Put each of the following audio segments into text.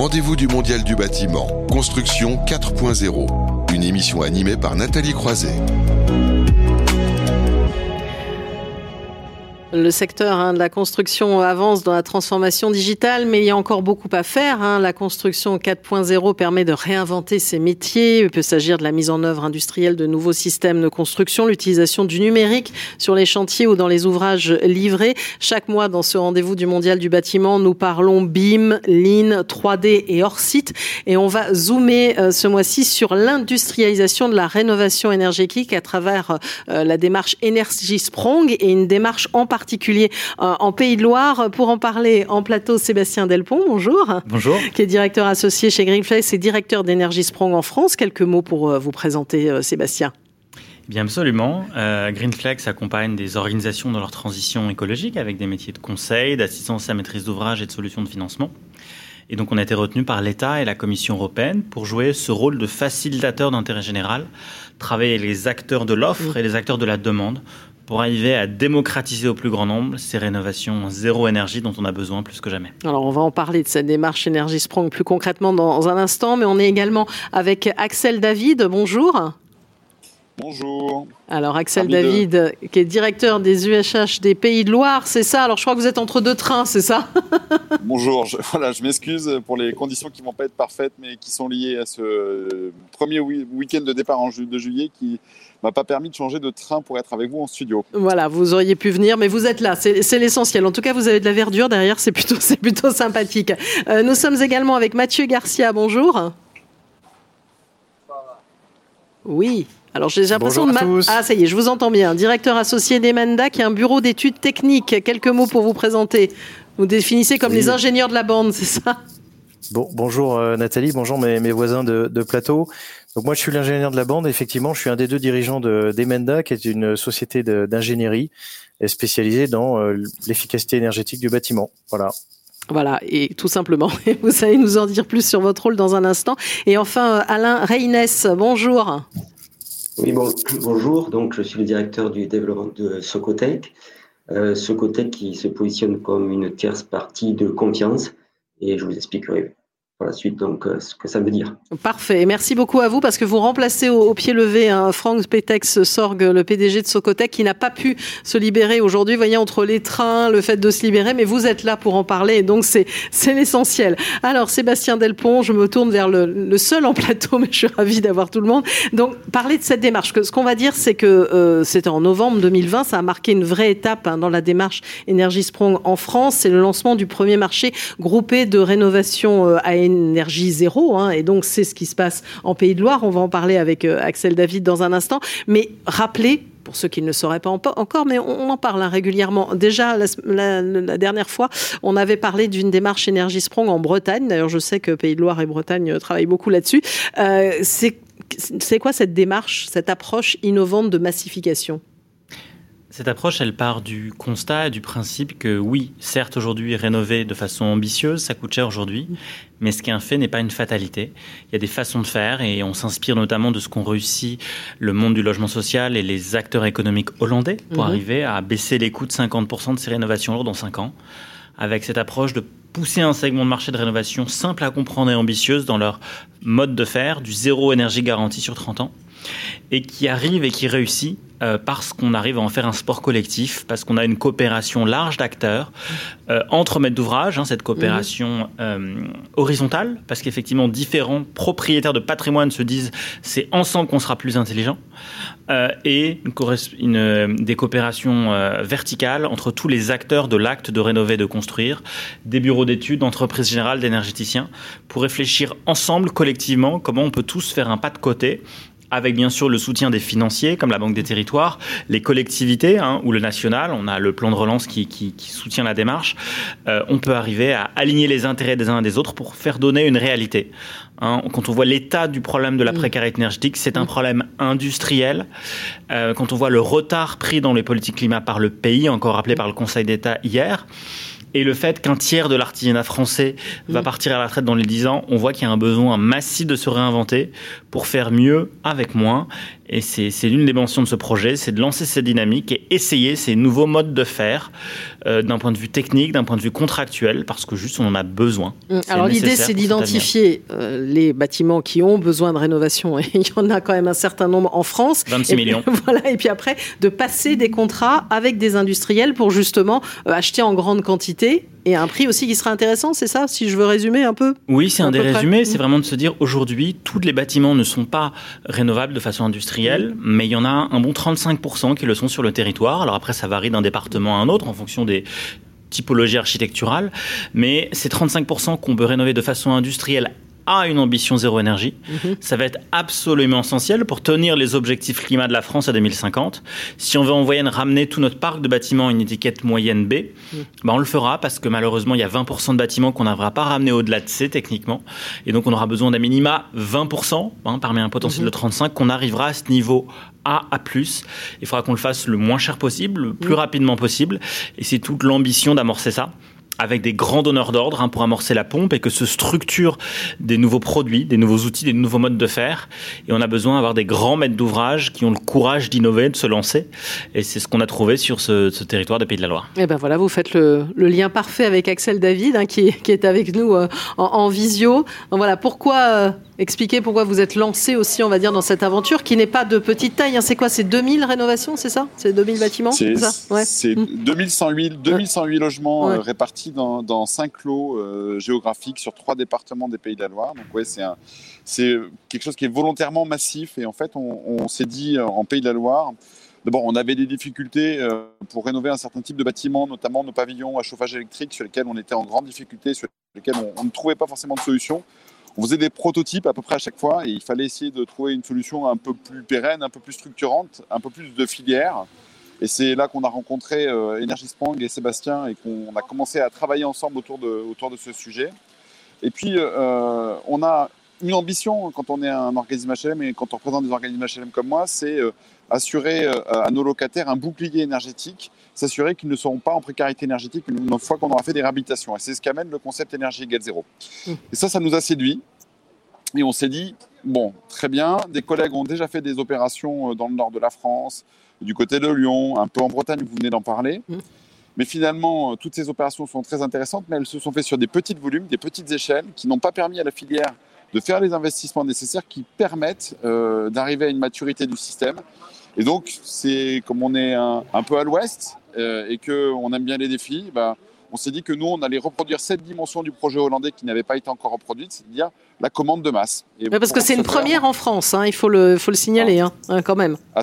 rendez-vous du Mondial du bâtiment, Construction 4.0, une émission animée par Nathalie Croiset. Le secteur hein, de la construction avance dans la transformation digitale, mais il y a encore beaucoup à faire. Hein. La construction 4.0 permet de réinventer ses métiers. Il peut s'agir de la mise en œuvre industrielle de nouveaux systèmes de construction, l'utilisation du numérique sur les chantiers ou dans les ouvrages livrés. Chaque mois, dans ce rendez-vous du Mondial du bâtiment, nous parlons BIM, Lean, 3D et hors site. Et on va zoomer euh, ce mois-ci sur l'industrialisation de la rénovation énergétique à travers euh, la démarche Energy Sprong et une démarche en particulier particulier euh, en Pays de Loire. Pour en parler en plateau, Sébastien Delpont, bonjour. Bonjour. Qui est directeur associé chez Greenflex et directeur d'Energy Sprong en France. Quelques mots pour euh, vous présenter, euh, Sébastien. Bien absolument. Greenflex accompagne des organisations dans leur transition écologique avec des métiers de conseil, d'assistance à maîtrise d'ouvrage et de solutions de financement. Et donc on a été retenu par l'État et la Commission européenne pour jouer ce rôle de facilitateur d'intérêt général, travailler les acteurs de l'offre et les acteurs de la demande pour arriver à démocratiser au plus grand nombre ces rénovations zéro énergie dont on a besoin plus que jamais. Alors on va en parler de cette démarche Énergie Sprong plus concrètement dans un instant, mais on est également avec Axel David. Bonjour. Bonjour. Alors Axel David, qui est directeur des UHH des Pays de Loire, c'est ça? Alors je crois que vous êtes entre deux trains, c'est ça? Bonjour, je, voilà, je m'excuse pour les conditions qui ne vont pas être parfaites, mais qui sont liées à ce premier week-end de départ en de juillet qui m'a pas permis de changer de train pour être avec vous en studio. Voilà, vous auriez pu venir, mais vous êtes là, c'est l'essentiel. En tout cas, vous avez de la verdure derrière, c'est plutôt, plutôt sympathique. Euh, nous sommes également avec Mathieu Garcia, bonjour. Oui. Alors j'ai l'impression de ah ça y est, je vous entends bien. Directeur associé d'Emenda, qui est un bureau d'études techniques. Quelques mots pour vous présenter. Vous définissez comme les ingénieurs de la bande, c'est ça? Bon, bonjour euh, Nathalie, bonjour mes, mes voisins de, de, plateau. Donc moi je suis l'ingénieur de la bande, effectivement je suis un des deux dirigeants de d'Emenda qui est une société d'ingénierie spécialisée dans euh, l'efficacité énergétique du bâtiment. Voilà. Voilà, et tout simplement. Vous allez nous en dire plus sur votre rôle dans un instant. Et enfin, euh, Alain Reynes, bonjour. Oui, bon, bonjour. Donc, je suis le directeur du développement de Socotec. Euh, Socotec qui se positionne comme une tierce partie de confiance et je vous expliquerai par la suite donc euh, ce que ça veut dire. Parfait. Merci beaucoup à vous parce que vous remplacez au, pied levé un Franck Petex Sorg, le PDG de Socotec, qui n'a pas pu se libérer aujourd'hui. Voyez, entre les trains, le fait de se libérer, mais vous êtes là pour en parler et donc c'est c'est l'essentiel. Alors Sébastien Delpont, je me tourne vers le, le, seul en plateau, mais je suis ravie d'avoir tout le monde. Donc parler de cette démarche. Ce qu'on va dire, c'est que euh, c'était en novembre 2020, ça a marqué une vraie étape hein, dans la démarche Energy Sprong en France. C'est le lancement du premier marché groupé de rénovation euh, à énergie zéro. Hein, et donc, c'est ce qui se passe en Pays de Loire. On va en parler avec euh, Axel David dans un instant. Mais rappelez pour ceux qui ne le sauraient pas encore, mais on, en parle hein, régulièrement. Déjà, la, dernière fois, on avait parlé d'une démarche Énergie Sprong en Bretagne. D'ailleurs, je sais que Pays de Loire et Bretagne travaillent beaucoup là-dessus. Euh, c'est quoi cette démarche, cette approche innovante de massification? Cette approche, elle part du constat et du principe que oui, certes aujourd'hui rénover de façon ambitieuse, ça coûte cher aujourd'hui, mais ce qui est un fait n'est pas une fatalité. Il y a des façons de faire et on s'inspire notamment de ce qu'ont réussi le monde du logement social et les acteurs économiques hollandais pour mhm. arriver à baisser les coûts de 50% de ces rénovations lourdes en 5 ans, avec cette approche de pousser un segment de marché de rénovation simple à comprendre et ambitieuse dans leur mode de faire, du zéro énergie garantie sur 30 ans, et qui arrive et qui réussit euh, parce qu'on arrive à en faire un sport collectif, parce qu'on a une coopération large d'acteurs euh, entre maîtres d'ouvrage, hein, cette coopération euh, horizontale, parce qu'effectivement différents propriétaires de patrimoine se disent c'est ensemble qu'on sera plus intelligent, et des coopérations verticales entre tous les acteurs de l'acte de rénover, de construire, des bureaux d'études, d'entreprises générales, d'énergéticiens, pour réfléchir ensemble, collectivement, comment on peut tous faire un pas de côté avec bien sûr le soutien des financiers comme la Banque des Territoires, les collectivités hein, ou le national, on a le plan de relance qui, qui, qui soutient la démarche, euh, on peut arriver à aligner les intérêts des uns et des autres pour faire donner une réalité. Hein, quand on voit l'état du problème de la mm. précarité énergétique, c'est un mm. problème industriel. Euh, quand on voit le retard pris dans les politiques climat par le pays, encore rappelé par le Conseil d'État hier, et le fait qu'un tiers de l'artisanat français va mm. partir à la retraite dans les 10 ans, on voit qu'il y a un besoin massif de se réinventer pour faire mieux avec moins. Et c'est l'une des mentions de ce projet, c'est de lancer cette dynamique et essayer ces nouveaux modes de faire euh, d'un point de vue technique, d'un point de vue contractuel, parce que juste on en a besoin. Mmh. Alors l'idée, c'est d'identifier euh, les bâtiments qui ont besoin de rénovation, et il y en a quand même un certain nombre en France. 26 millions. voilà, et puis après, de passer des contrats avec des industriels pour justement euh, acheter en grande quantité et un prix aussi qui sera intéressant, c'est ça, si je veux résumer un peu Oui, c'est un, des résumés. C'est vraiment de se dire aujourd'hui, tous les bâtiments ne sont pas rénovables de façon industrielle, mais il y en a un bon 35% qui le sont sur le territoire. Alors après, ça varie d'un département à un autre en fonction des typologies architecturales, mais ces 35% qu'on veut rénover de façon industrielle a une ambition zéro énergie. Mhm. Ça va être absolument essentiel pour tenir les objectifs climat de la France à 2050. Si on veut en moyenne ramener tout notre parc de bâtiments à une étiquette moyenne B, mhm. ben on le fera parce que malheureusement, il y a 20% de bâtiments qu'on n'arrivera pas à ramener au-delà de C techniquement. Et donc, on aura besoin d'un minima 20% hein, parmi un potentiel de 35 mhm. qu'on arrivera à ce niveau a, A+. Il faudra qu'on le fasse le moins cher possible, le plus rapidement possible. Et c'est toute l'ambition d'amorcer ça avec des grands donneurs d'ordre hein, pour amorcer la pompe et que se structurent des nouveaux produits, des nouveaux outils, des nouveaux modes de faire. Et on a besoin d'avoir des grands maîtres d'ouvrage qui ont le courage d'innover, de se lancer. Et c'est ce qu'on a trouvé sur ce, territoire des Pays de la Loire. Et eh ben voilà, vous faites le, lien parfait avec Axel David hein, qui, est avec nous euh, en, visio. voilà, pourquoi euh, expliquer pourquoi vous êtes lancé aussi, on va dire, dans cette aventure qui n'est pas de petite taille. Hein. C'est quoi C'est 2000 rénovations, c'est ça? C'est 2000 bâtiments C'est ouais. 2108, 2108 logements euh, répartis dans, 5 lots euh, géographiques sur trois départements des Pays de la Loire. Donc ouais, c'est c'est quelque chose qui est volontairement massif. Et en fait, on, s'est dit euh, en Pays de la Loire, D'abord, on avait des difficultés pour rénover un certain type de bâtiments, notamment nos pavillons à chauffage électrique, sur lesquels on était en grande difficulté, sur lesquels on, on ne trouvait pas forcément de solution on faisait des prototypes à peu près à chaque fois et il fallait essayer de trouver une solution un peu plus pérenne, un peu plus structurante, un peu plus de filière. Et c'est là qu'on a rencontré euh, Energy Sprang et Sébastien et qu'on a commencé à travailler ensemble autour de, autour de ce sujet. Et puis, euh, on a une ambition quand on est un organisme HLM et quand on représente des organismes HLM comme moi, c'est euh, assurer euh, à nos locataires un bouclier énergétique, s'assurer qu'ils ne seront pas en précarité énergétique une fois qu'on aura fait des réhabilitations. Et c'est ce qu'amène le concept énergie égale zéro. Mmh. Et ça, ça nous a séduit. Et on s'est dit, bon, très bien, des collègues ont déjà fait des opérations dans le nord de la France, du côté de Lyon, un peu en Bretagne, vous venez d'en parler. Mmh. Mais finalement, toutes ces opérations sont très intéressantes, mais elles se sont faites sur des petits volumes, des petites échelles, qui n'ont pas permis à la filière de faire les investissements nécessaires qui permettent euh, d'arriver à une maturité du système. Et donc, c'est comme on est un, peu à l'ouest euh, et qu'on aime bien les défis, bah, on s'est dit que nous, on allait reproduire cette dimension du projet hollandais qui n'avait pas été encore reproduite, c'est-à-dire la commande de masse. parce que c'est une première en France, hein, il faut le, faut le signaler ah. hein, quand même.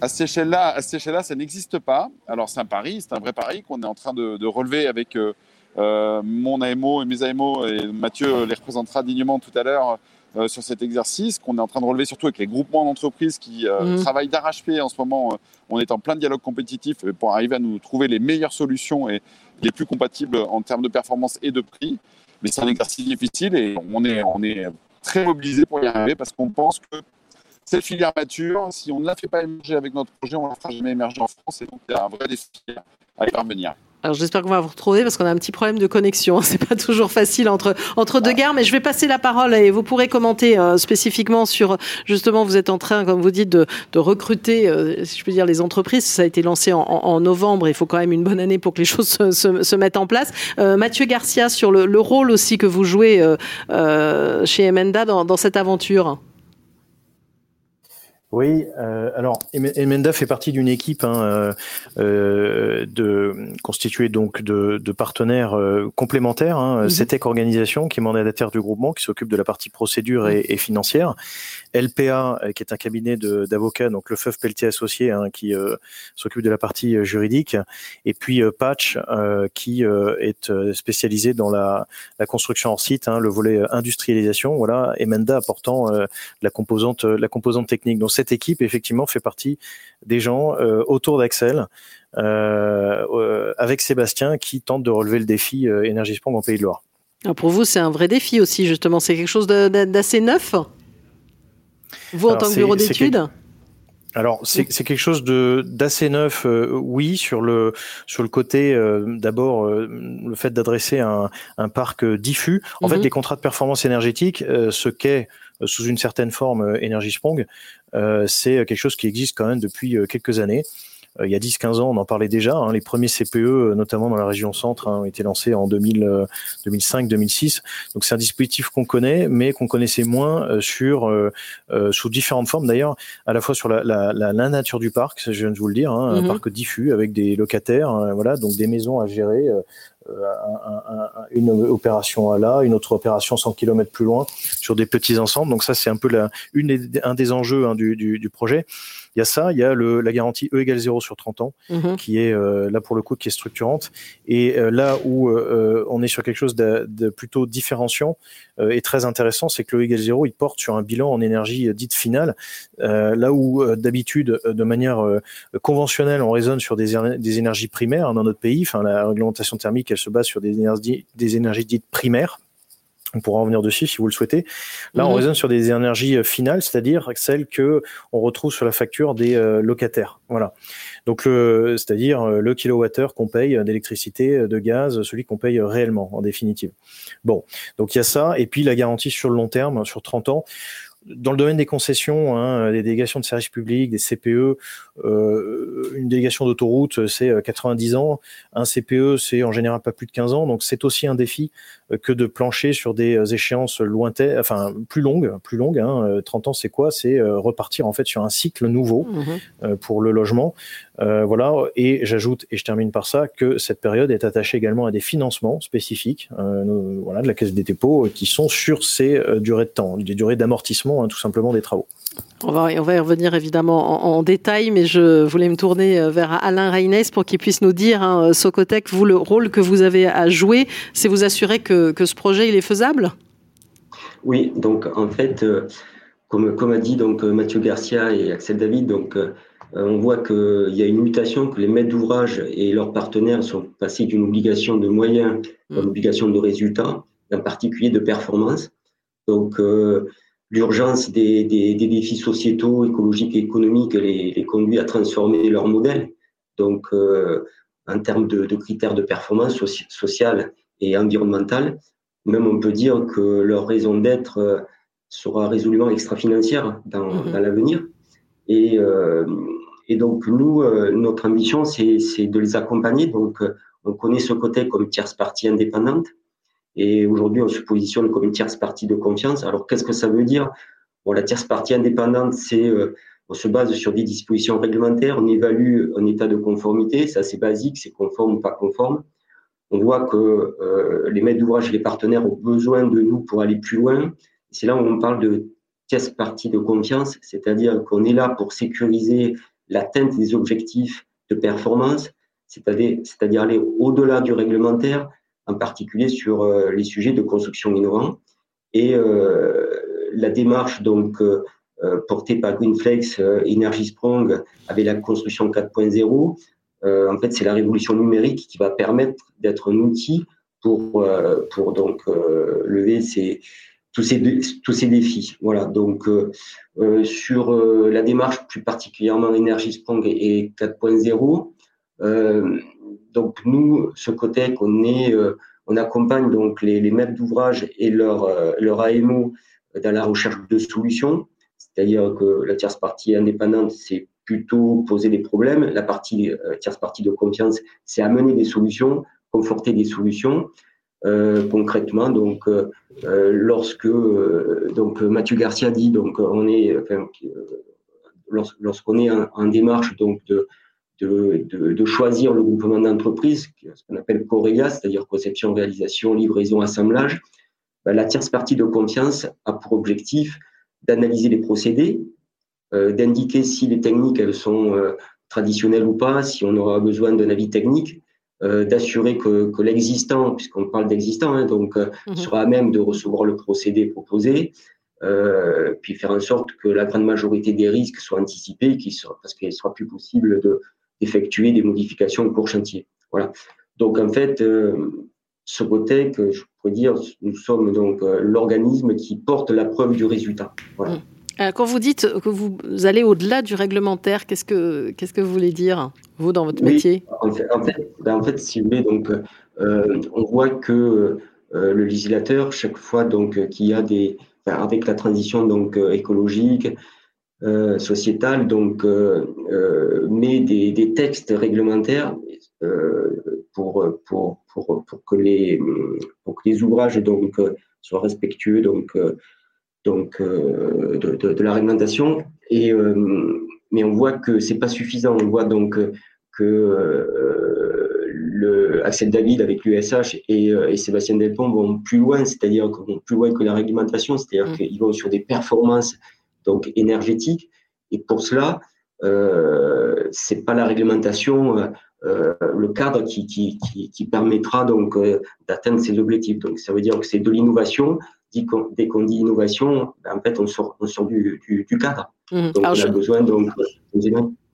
À, cette échelle-là, ça n'existe pas. Alors c'est un pari, c'est un vrai pari qu'on est en train de, relever avec euh, euh, mon AMO et mes AMO, et Mathieu les représentera dignement tout à l'heure euh, sur cet exercice, qu'on est en train de relever surtout avec les groupements d'entreprises qui euh, mmh. travaillent d'arrache-pied en ce moment. on est en plein dialogue compétitif pour arriver à nous trouver les meilleures solutions et les plus compatibles en termes de performance et de prix. Mais c'est un exercice difficile et on est, on est très mobilisé pour y arriver parce qu'on pense que cette filière mature, si on ne la fait pas émerger avec notre projet, on ne la fera jamais émerger en France et donc c'est un vrai défi à y parvenir. Alors j'espère qu'on va vous retrouver parce qu'on a un petit problème de connexion. C'est pas toujours facile entre entre deux gares, mais je vais passer la parole et vous pourrez commenter euh, spécifiquement sur justement vous êtes en train, comme vous dites, de, de recruter, euh, si je peux dire, les entreprises. Ça a été lancé en, en, novembre. Il faut quand même une bonne année pour que les choses se, se, se mettent en place. Euh, Mathieu Garcia sur le, le, rôle aussi que vous jouez chez Emenda dans, dans cette aventure. Oui, euh, alors Emenda fait partie d'une équipe hein, euh, euh, de constituée donc de, de partenaires euh, complémentaires. Hein, mm Organisation, qui est mandataire du groupement, qui s'occupe de la partie procédure et, et financière. LPA, qui est un cabinet d'avocats, donc le FEUF Pelletier Associé, hein, qui s'occupe de la partie juridique. Et puis Patch, qui est spécialisé dans la, construction en site, hein, le volet industrialisation. Voilà, Emenda apportant la composante la composante technique. Donc cette équipe, effectivement, fait partie des gens euh, autour d'Axel, euh, euh, avec Sébastien, qui tente de relever le défi Énergie Sprong en Pays de Loire. Ah, pour vous, c'est un vrai défi aussi, justement. C'est quelque chose d'assez neuf? Vous, en tant que bureau d'études alors c'est quelque chose de d'assez neuf, euh, oui, sur le sur le côté euh, d'abord euh, le fait d'adresser un, un parc diffus. En fait, mhm. les contrats de performance énergétique, ce qu'est sous une certaine forme Energy Sprong, c'est quelque chose qui existe quand même depuis quelques années. Euh, il y a 10-15 ans, on en parlait déjà. Hein, les premiers CPE, euh, notamment dans la région centre, hein, ont été lancés en 2005-2006. Euh, Donc c'est un dispositif qu'on connaît, mais qu'on connaissait moins sur sous différentes formes d'ailleurs, à la fois sur la, la, la, nature du parc, je viens de vous le dire, hein, un mhm. parc diffus avec des locataires, voilà, donc des maisons à gérer. une opération à là, une autre opération 100 km plus loin sur des petits ensembles. Donc ça, c'est un peu la, une un des enjeux hein, du, du, du, projet. Il y a ça, il y a le, la garantie E égale 0 sur 30 ans, mhm. qui est euh, là pour le coup qui est structurante. Et euh, là où euh, on est sur quelque chose de, de plutôt différenciant et très intéressant, c'est que le E égale 0, il porte sur un bilan en énergie dite finale, là où d'habitude, de manière conventionnelle, on raisonne sur des, des énergies primaires hein, dans notre pays. Enfin, la réglementation thermique, elle se base sur des énergies, des énergies dites primaires on pourra en venir dessus si vous le souhaitez. Là, on mhm. raisonne sur des énergies euh, finales, c'est-à-dire celles que on retrouve sur la facture des euh, locataires. Voilà. Donc, c'est-à-dire euh, le kilowattheure qu'on paye d'électricité, de gaz, celui qu'on paye réellement, en définitive. Bon, donc il y a ça, et puis la garantie sur le long terme, sur 30 ans dans le domaine des concessions, hein, des délégations de services publics, des CPE, euh, une délégation d'autoroute, c'est 90 euh, ans. Un CPE, c'est en général pas plus de 15 ans. Donc c'est aussi un défi euh, que de plancher sur des échéances lointaines, enfin plus longues, plus longues. Hein. 30 ans, c'est quoi? C'est repartir en fait sur un cycle nouveau mmh pour le logement. Euh, voilà. Et j'ajoute, et je termine par ça, que cette période est attachée également à des financements spécifiques, euh, voilà, de la Caisse des dépôts, qui sont sur ces durées de temps, des durées d'amortissement, hein, tout simplement des travaux. On va, on va y revenir évidemment en, détail, mais je voulais me tourner euh, vers Alain Reynès pour qu'il puisse nous dire, hein, Socotec, vous, le rôle que vous avez à jouer, c'est vous assurer que, que, ce projet il est faisable? Oui, donc en fait, euh, comme, comme a dit donc Mathieu Garcia et Axel David, donc euh, on voit qu'il y a une mutation, que les maîtres d'ouvrage et leurs partenaires sont passés d'une obligation de moyens à une mmh. obligation de résultats, en particulier de performance. Donc, l'urgence des, des, des, défis sociétaux, écologiques et économiques les, les conduit à transformer leur modèle. Donc, euh, en termes de, de, critères de performance sociale et environnementale, même on peut dire que leur raison d'être euh, sera résolument extra-financière dans, mmh dans l'avenir. Et, euh, et, donc, nous, euh, notre ambition, c'est de les accompagner. Donc, euh, on connaît ce côté comme tierce partie indépendante. Et aujourd'hui, on se positionne comme une tierce partie de confiance. Alors, qu'est-ce que ça veut dire? Bon, La tierce partie indépendante, c'est euh, on se base sur des dispositions réglementaires, on évalue un état de conformité, c'est assez basique, c'est conforme ou pas conforme. On voit que les maîtres d'ouvrage et les partenaires ont besoin de nous pour aller plus loin. C'est là où on parle de partie de confiance, c'est-à-dire qu'on est là pour sécuriser l'atteinte des objectifs de performance, c'est-à-dire aller au-delà du réglementaire, en particulier sur euh, les sujets de construction innovante. Et euh, la démarche donc euh, portée par Greenflex Energy Sprong avec la construction 4.0, en fait, c'est la révolution numérique qui va permettre d'être un outil pour, pour donc lever ces, tous, ces, défis. Voilà, donc euh, sur la démarche plus particulièrement Energy Sprong et, et 4.0, donc nous, ce côté qu'on est, euh, on accompagne donc les, maîtres d'ouvrage et leur, euh, leur AMO dans la recherche de solutions. C'est-à-dire que la tierce partie indépendante, c'est plutôt poser des problèmes. La partie euh, tierce partie de confiance, c'est amener des solutions, conforter des solutions. Euh, concrètement, donc euh, lorsque donc Mathieu Garcia dit donc on est lorsqu'on est en, démarche donc de de, de, choisir le groupement d'entreprise, ce qu'on appelle COREA, c'est-à-dire conception, réalisation, livraison, assemblage, ben, la tierce partie de confiance a pour objectif d'analyser les procédés, euh, d'indiquer si les techniques elles sont euh, traditionnelles ou pas, si on aura besoin d'un avis technique, euh, d'assurer que, que l'existant, puisqu'on parle d'existant, hein, donc euh, mhm. sera à même de recevoir le procédé proposé, euh, puis faire en sorte que la grande majorité des risques soient anticipés, qu parce qu'il sera plus possible de, effectuer des modifications pour chantier. Voilà. Donc en fait, euh, ce côté que je pourrais dire, nous sommes donc l'organisme qui porte la preuve du résultat. Voilà. Mmh. Quand vous dites que vous allez au-delà du réglementaire, qu'est-ce que, qu'est-ce que vous voulez dire, vous, dans votre métier? En fait, ben, en, fait, si vous voulez, donc, euh, on voit que euh, le législateur, chaque fois donc, qu'il y a des. avec la transition donc, écologique, sociétale, donc, met des, des, textes réglementaires pour, pour, pour, pour, que les, pour que les ouvrages donc, soient respectueux donc, donc, euh, de, la réglementation. Et, euh, mais on voit que c'est pas suffisant. On voit donc que euh, le Axel David avec l'USH et, Sébastien Delpont vont plus loin, c'est-à-dire vont plus loin que la réglementation, c'est-à-dire mmh. qu'ils vont sur des performances donc énergétiques. Et pour cela, euh, c'est pas la réglementation, le cadre qui, qui, qui, permettra donc d'atteindre ces objectifs. Donc ça veut dire que c'est de l'innovation, dès qu'on dit innovation, ben, en fait, on sort, du, cadre. Mmh. Donc, on a besoin donc,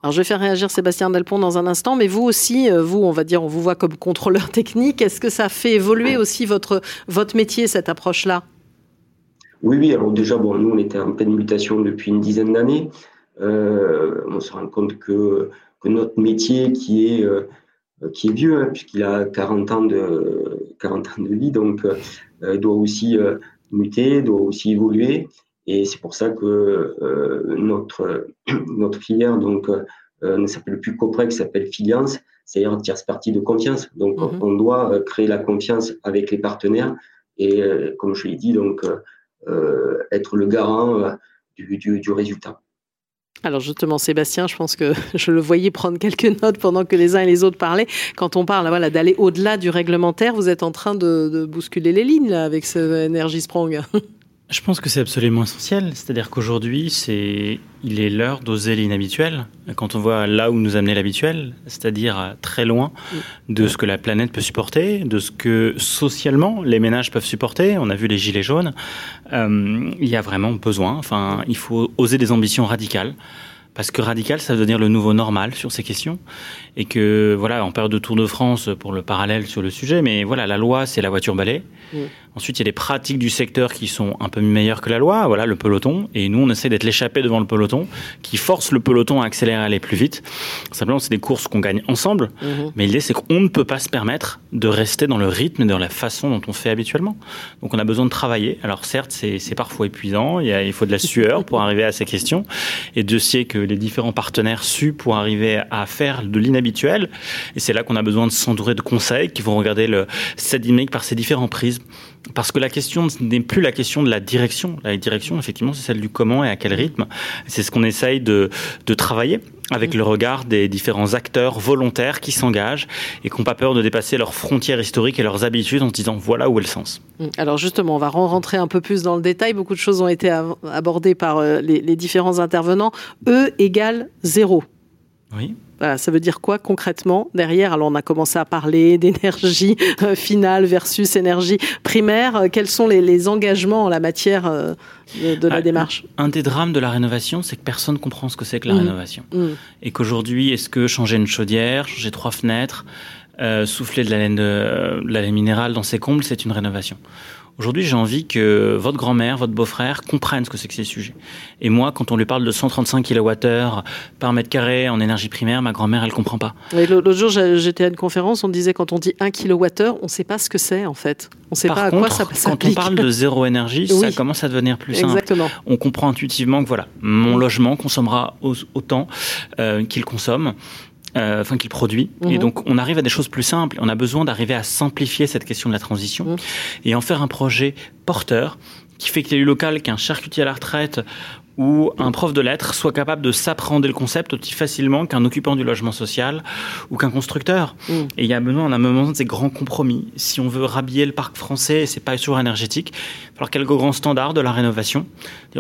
alors je vais faire réagir Sébastien Delpont dans un instant, mais vous aussi, euh, vous, on va dire, on vous voit comme contrôleur technique. Est-ce que ça fait évoluer aussi votre, votre métier, cette approche-là? Oui, oui. Alors déjà, bon, nous, on était en pleine mutation depuis une dizaine d'années. Euh, on se rend compte que, notre métier, qui est, euh, qui est vieux, hein, puisqu'il a 40 ans de, 40 ans de vie, donc doit aussi muter, doit aussi évoluer. Et c'est pour ça que euh, notre, notre filière donc, euh, ne s'appelle plus Coprec, s'appelle Filiance, c'est-à-dire tierce partie de confiance. Donc, mhm. on doit euh, créer la confiance avec les partenaires et, comme je l'ai dit, donc, être le garant du, du, du résultat. Alors justement, Sébastien, je pense que je le voyais prendre quelques notes pendant que les uns et les autres parlaient. Quand on parle voilà, d'aller au-delà du réglementaire, vous êtes en train de, bousculer les lignes là, avec ce Energy Sprong. Je pense que c'est absolument essentiel. C'est-à-dire qu'aujourd'hui, c'est, il est l'heure d'oser l'inhabituel. Quand on voit là où nous amener l'habituel, c'est-à-dire très loin de ce que la planète peut supporter, de ce que socialement les ménages peuvent supporter. On a vu les gilets jaunes. Euh, il y a vraiment besoin. Enfin, il faut oser des ambitions radicales parce que radical, ça veut devenir le nouveau normal sur ces questions, et que voilà, en période de Tour de France, pour le parallèle sur le sujet, mais voilà, la loi, c'est la voiture balai. Ensuite, il y a des pratiques du secteur qui sont un peu meilleures que la loi, voilà, le peloton, et nous, on essaie d'être l'échappé devant le peloton, qui force le peloton à accélérer, à aller plus vite. Simplement, c'est des courses qu'on gagne ensemble, mm-hmm. mais l'idée, c'est qu'on ne peut pas se permettre de rester dans le rythme et dans la façon dont on fait habituellement. Donc, on a besoin de travailler. Alors, certes, c'est parfois épuisant, il, il faut de la sueur pour arriver à ces questions, et de sait que les différents partenaires su pour arriver à faire de l'inhabituel. Et c'est là qu'on a besoin de s'entourer de conseils qui vont regarder le, cette dynamique par ces différents prismes. Parce que la question n'est plus la question de la direction. La direction, effectivement, c'est celle du comment et à quel rythme. C'est ce qu'on essaye de, de travailler avec le regard des différents acteurs volontaires qui s'engagent et qui n'ont pas peur de dépasser leurs frontières historiques et leurs habitudes en se disant voilà où est le sens. Alors justement, on va rentrer un peu plus dans le détail. Beaucoup de choses ont été abordées par euh, les, les différents intervenants. E égale zéro. Oui ça veut dire quoi concrètement derrière? Alors on a commencé à parler d'énergie euh, finale versus énergie primaire. Euh, quels sont les, engagements en la matière euh, de, la ah, démarche? Un des drames de la rénovation, c'est que personne ne comprend ce que c'est que la mmh. rénovation. Mmh. Et qu'aujourd'hui, est-ce que changer une chaudière, changer trois fenêtres, souffler de la laine, de la laine minérale dans ses combles, c'est une rénovation? Aujourd'hui, j'ai envie que votre grand-mère, votre beau-frère comprennent ce que c'est que ces sujets. Et moi, quand on lui parle de 135 kWh par mètre carré en énergie primaire, ma grand-mère, elle comprend pas. L'autre jour, j'étais à une conférence, on disait quand on dit 1 kWh, on ne sait pas ce que c'est en fait. On ne sait pas à quoi ça s'applique. Quand on parle de zéro énergie, ça commence à devenir plus simple. Exactement. On comprend intuitivement que voilà, mon logement consommera autant euh, qu'il consomme. Euh, enfin qu'il produit. Et mhm. donc on arrive à des choses plus simples. On a besoin d'arriver à simplifier cette question de la transition mhm. et en faire un projet porteur qui fait que l'élu local, qu'un charcutier à la retraite ou un prof de lettres soit capable de s'apprendre le concept aussi facilement qu'un occupant du logement social ou qu'un constructeur. Mhm. Et il y a besoin, on a besoin de ces grands compromis. Si on veut rhabiller le parc français, c'est pas toujours énergétique. Il va falloir quelques grands standards de la rénovation.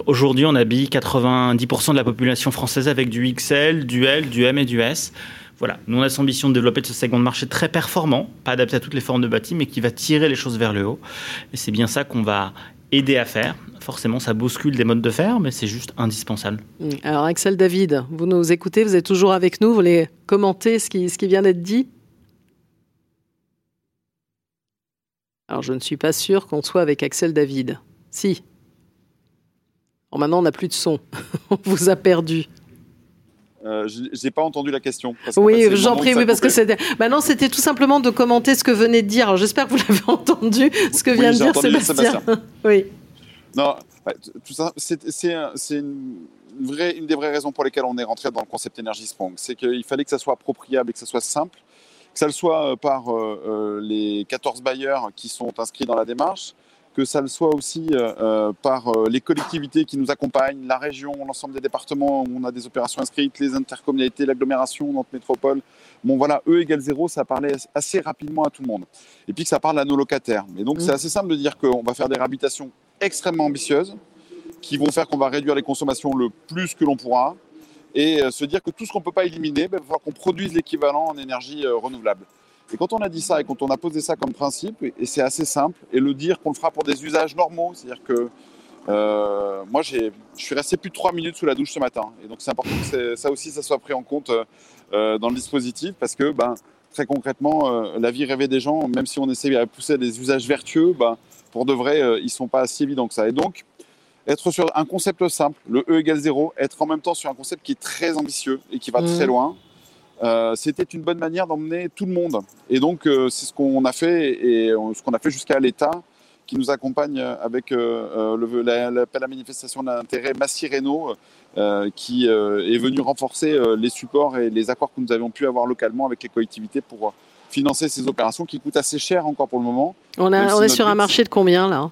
Aujourd'hui, on habille 90% de la population française avec du XL, du L, du M et du S. Voilà, nous on a cette ambition de développer ce segment de marché très performant, pas adapté à toutes les formes de bâti, mais qui va tirer les choses vers le haut. Et c'est bien ça qu'on va aider à faire. Forcément, ça bouscule des modes de faire, mais c'est juste indispensable. Mm. Alors, Axel David, vous nous écoutez, vous êtes toujours avec nous, vous voulez commenter ce qui, ce qui vient d'être dit? Alors, je ne suis pas sûr qu'on soit avec Axel David. Si. Oh, maintenant, on n'a plus de son. on vous a perdu. Euh, j'ai pas entendu la question. oui, j'en prie, oui, parce que c'était. Maintenant, c'était tout simplement de commenter ce que venait de dire. J'espère que vous l'avez entendu, ce que vient de dire Sébastien. oui. Non, tout ça, c'est une, vraie, une des vraies raisons pour lesquelles on est rentré dans le concept Energy Sprong. C'est qu'il fallait que ça soit appropriable et que ça soit simple, que ça le soit euh, par euh, euh, les 14 bailleurs qui sont inscrits dans la démarche, que ça le soit aussi euh, euh, par euh, les collectivités qui nous accompagnent, la région, l'ensemble des départements où on a des opérations inscrites, les intercommunalités, l'agglomération, notre métropole. Bon voilà, E égale zéro, ça parlait assez rapidement à tout le monde. Et puis que ça parle à nos locataires. Et donc c'est mmh. assez simple de dire qu'on va faire des réhabilitations extrêmement ambitieuses qui vont faire qu'on va réduire les consommations le plus que l'on pourra et se dire que tout ce qu'on ne peut pas éliminer, ben, il va falloir qu'on produise l'équivalent en énergie renouvelable. Et quand on a dit ça et quand on a posé ça comme principe, et c'est assez simple, et le dire qu'on le fera pour des usages normaux, c'est-à-dire que euh, moi, je suis resté plus de trois minutes sous la douche ce matin. Et donc, c'est important que ça aussi, ça soit pris en compte euh, dans le dispositif parce que, ben, très concrètement, euh, la vie rêvée des gens, même si on essaie de pousser des usages vertueux, ben, pour de vrai, ils ne sont pas si évidents que ça. Et donc, être sur un concept simple, le E égale 0, être en même temps sur un concept qui est très ambitieux et qui va mmh. très loin, euh, c'était une bonne manière d'emmener tout le monde. Et donc, euh, c'est ce qu'on a fait et ce qu'on a fait jusqu'à l'État qui nous accompagne avec euh, l'appel à manifestation d'intérêt Massy Renault qui est venu renforcer les supports et les accords que nous avions pu avoir localement avec les collectivités pour financer ces opérations qui coûtent assez cher encore pour le moment. On, est sur un marché de combien là?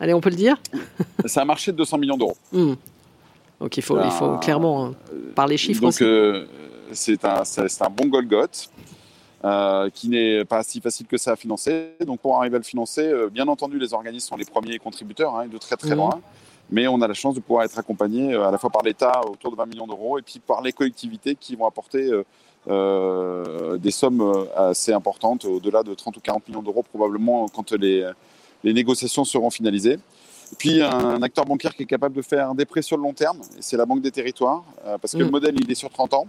Allez, on peut le dire? C'est un marché de 200 millions d'euros. Hmm. Donc il faut, il faut clairement parler chiffres donc, aussi c'est un, un, bon Golgoth. Euh, qui n'est pas si facile que ça à financer. Donc pour arriver à le financer, euh, bien entendu, les organismes sont les premiers contributeurs, hein, de très très mhm. loin. Mais on a la chance de pouvoir être accompagné euh, à la fois par l'État autour de 20 millions d'euros et puis par les collectivités qui vont apporter des sommes assez importantes, au-delà de 30 ou 40 millions d'euros probablement quand les, les négociations seront finalisées. Et puis un acteur bancaire qui est capable de faire des prêts sur le long terme, c'est la Banque des Territoires, parce que le mhm. modèle il est sur 30 ans.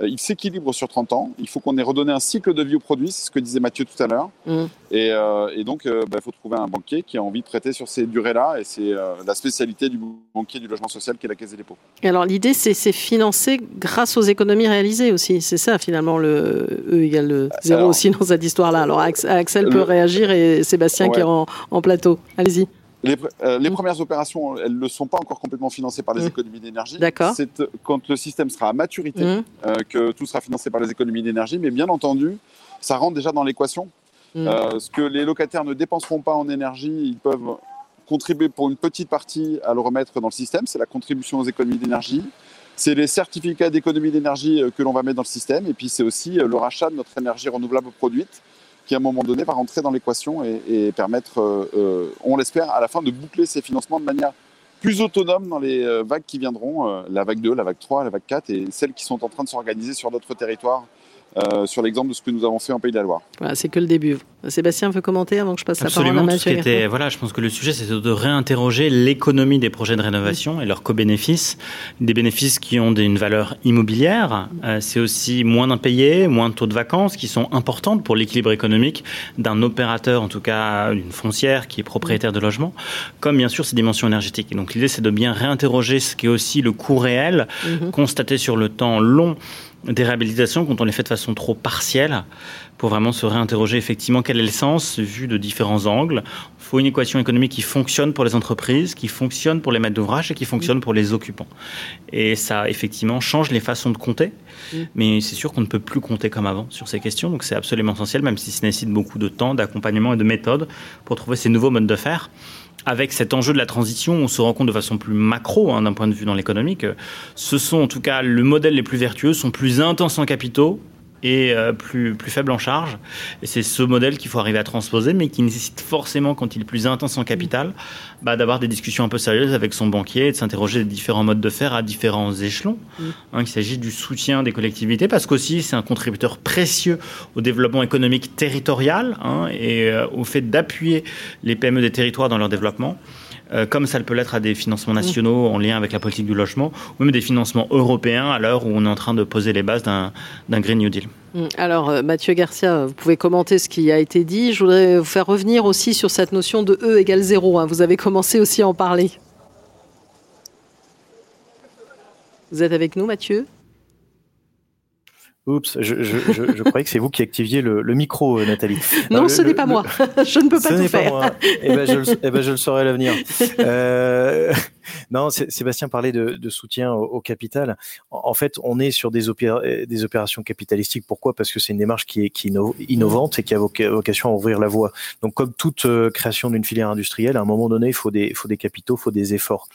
Euh, il s'équilibre sur 30 ans. Il faut qu'on ait redonné un cycle de vie au produit, c'est ce que disait Mathieu tout à l'heure. Mm. Euh, et, donc, euh, bah, il faut trouver un banquier qui a envie de prêter sur ces durées-là. Et c'est la spécialité du banquier du logement social qui est la Caisse des dépôts. Et alors, l'idée, c'est financer grâce aux économies réalisées aussi. C'est ça, finalement, le E égale 0 aussi dans cette histoire-là. Alors, Axel peut réagir et Sébastien qui est en plateau. Allez-y. Euh, les, premières opérations, elles ne sont pas encore complètement financées par les mmh. économies d'énergie. D'accord. C'est euh, quand le système sera à maturité mmh. euh, que tout sera financé par les économies d'énergie. Mais bien entendu, ça rentre déjà dans l'équation. Mmh. ce que les locataires ne dépenseront pas en énergie, ils peuvent contribuer pour une petite partie à le remettre dans le système. C'est la contribution aux économies d'énergie. C'est les certificats d'économie d'énergie que l'on va mettre dans le système. Et puis c'est aussi le rachat de notre énergie renouvelable produite qui à un moment donné va rentrer dans l'équation et, permettre, euh, euh, on l'espère, à la fin de boucler ces financements de manière plus autonome dans les euh, vagues qui viendront, la vague 2, la vague 3, la vague 4 et celles qui sont en train de s'organiser sur d'autres territoires euh, sur l'exemple de ce que nous avons fait en Pays de la Loire. Voilà, c'est que le début. Sébastien veut commenter avant que je passe la parole à Mathieu. Était, voilà, je pense que le sujet, c'est de réinterroger l'économie des projets de rénovation et leurs co-bénéfices. Des bénéfices qui ont une valeur immobilière. Euh, c'est aussi moins d'impayés, moins de taux de vacances qui sont importantes pour l'équilibre économique d'un opérateur, en tout cas d'une foncière qui est propriétaire de logement, comme bien sûr ses dimensions énergétiques. Et donc l'idée, c'est de bien réinterroger ce qui est aussi le coût réel, mhm. constaté sur le temps long des réhabilitations quand on les fait de façon trop partielle pour vraiment se réinterroger effectivement quel est le sens vu de différents angles. Il faut une équation économique qui fonctionne pour les entreprises, qui fonctionne pour les maîtres d'ouvrage et qui fonctionne pour les occupants. Et ça, effectivement, change les façons de compter. Mais c'est sûr qu'on ne peut plus compter comme avant sur ces questions. Donc c'est absolument essentiel, même si ça nécessite beaucoup de temps, d'accompagnement et de méthodes pour trouver ces nouveaux modes de faire avec cet enjeu de la transition, on se rend compte de façon plus macro hein, d'un point de vue dans l'économique. Ce sont en tout cas le modèle les plus vertueux, sont plus intenses en capitaux et euh, plus, plus faible en charge. Et c'est ce modèle qu'il faut arriver à transposer, mais qui nécessite forcément, quand il est plus intense en capital, bah, d'avoir des discussions un peu sérieuses avec son banquier et de s'interroger des différents modes de faire à différents échelons. Hein, il s'agit du soutien des collectivités, parce qu'aussi c'est un contributeur précieux au développement économique territorial hein, et euh, au fait d'appuyer les PME des territoires dans leur développement. Euh, comme ça peut l'être à des financements nationaux en lien avec la politique du logement, ou même des financements européens à l'heure où on est en train de poser les bases d'un Green New Deal. Mmh. Alors, euh, Mathieu Garcia, vous pouvez commenter ce qui a été dit. Je voudrais vous faire revenir aussi sur cette notion de E égale zéro. Hein. Vous avez commencé aussi à en parler. Vous êtes avec nous, Mathieu? Oups, je, je, je, croyais que c'est vous qui activiez le, le micro, euh, Nathalie. Non, ce n'est pas moi. je ne peux pas ce tout faire. Pas moi. Eh ben, je, eh ben, je le saurai à l'avenir. Euh, non, Sébastien parlait de, soutien au, capital. En, fait, on est sur des, des opérations capitalistiques. Pourquoi? Parce que c'est une démarche qui est, innovante et qui a vocation à ouvrir la voie. Donc, comme toute euh, création d'une filière industrielle, à un moment donné, il faut des, des capitaux, il faut des efforts.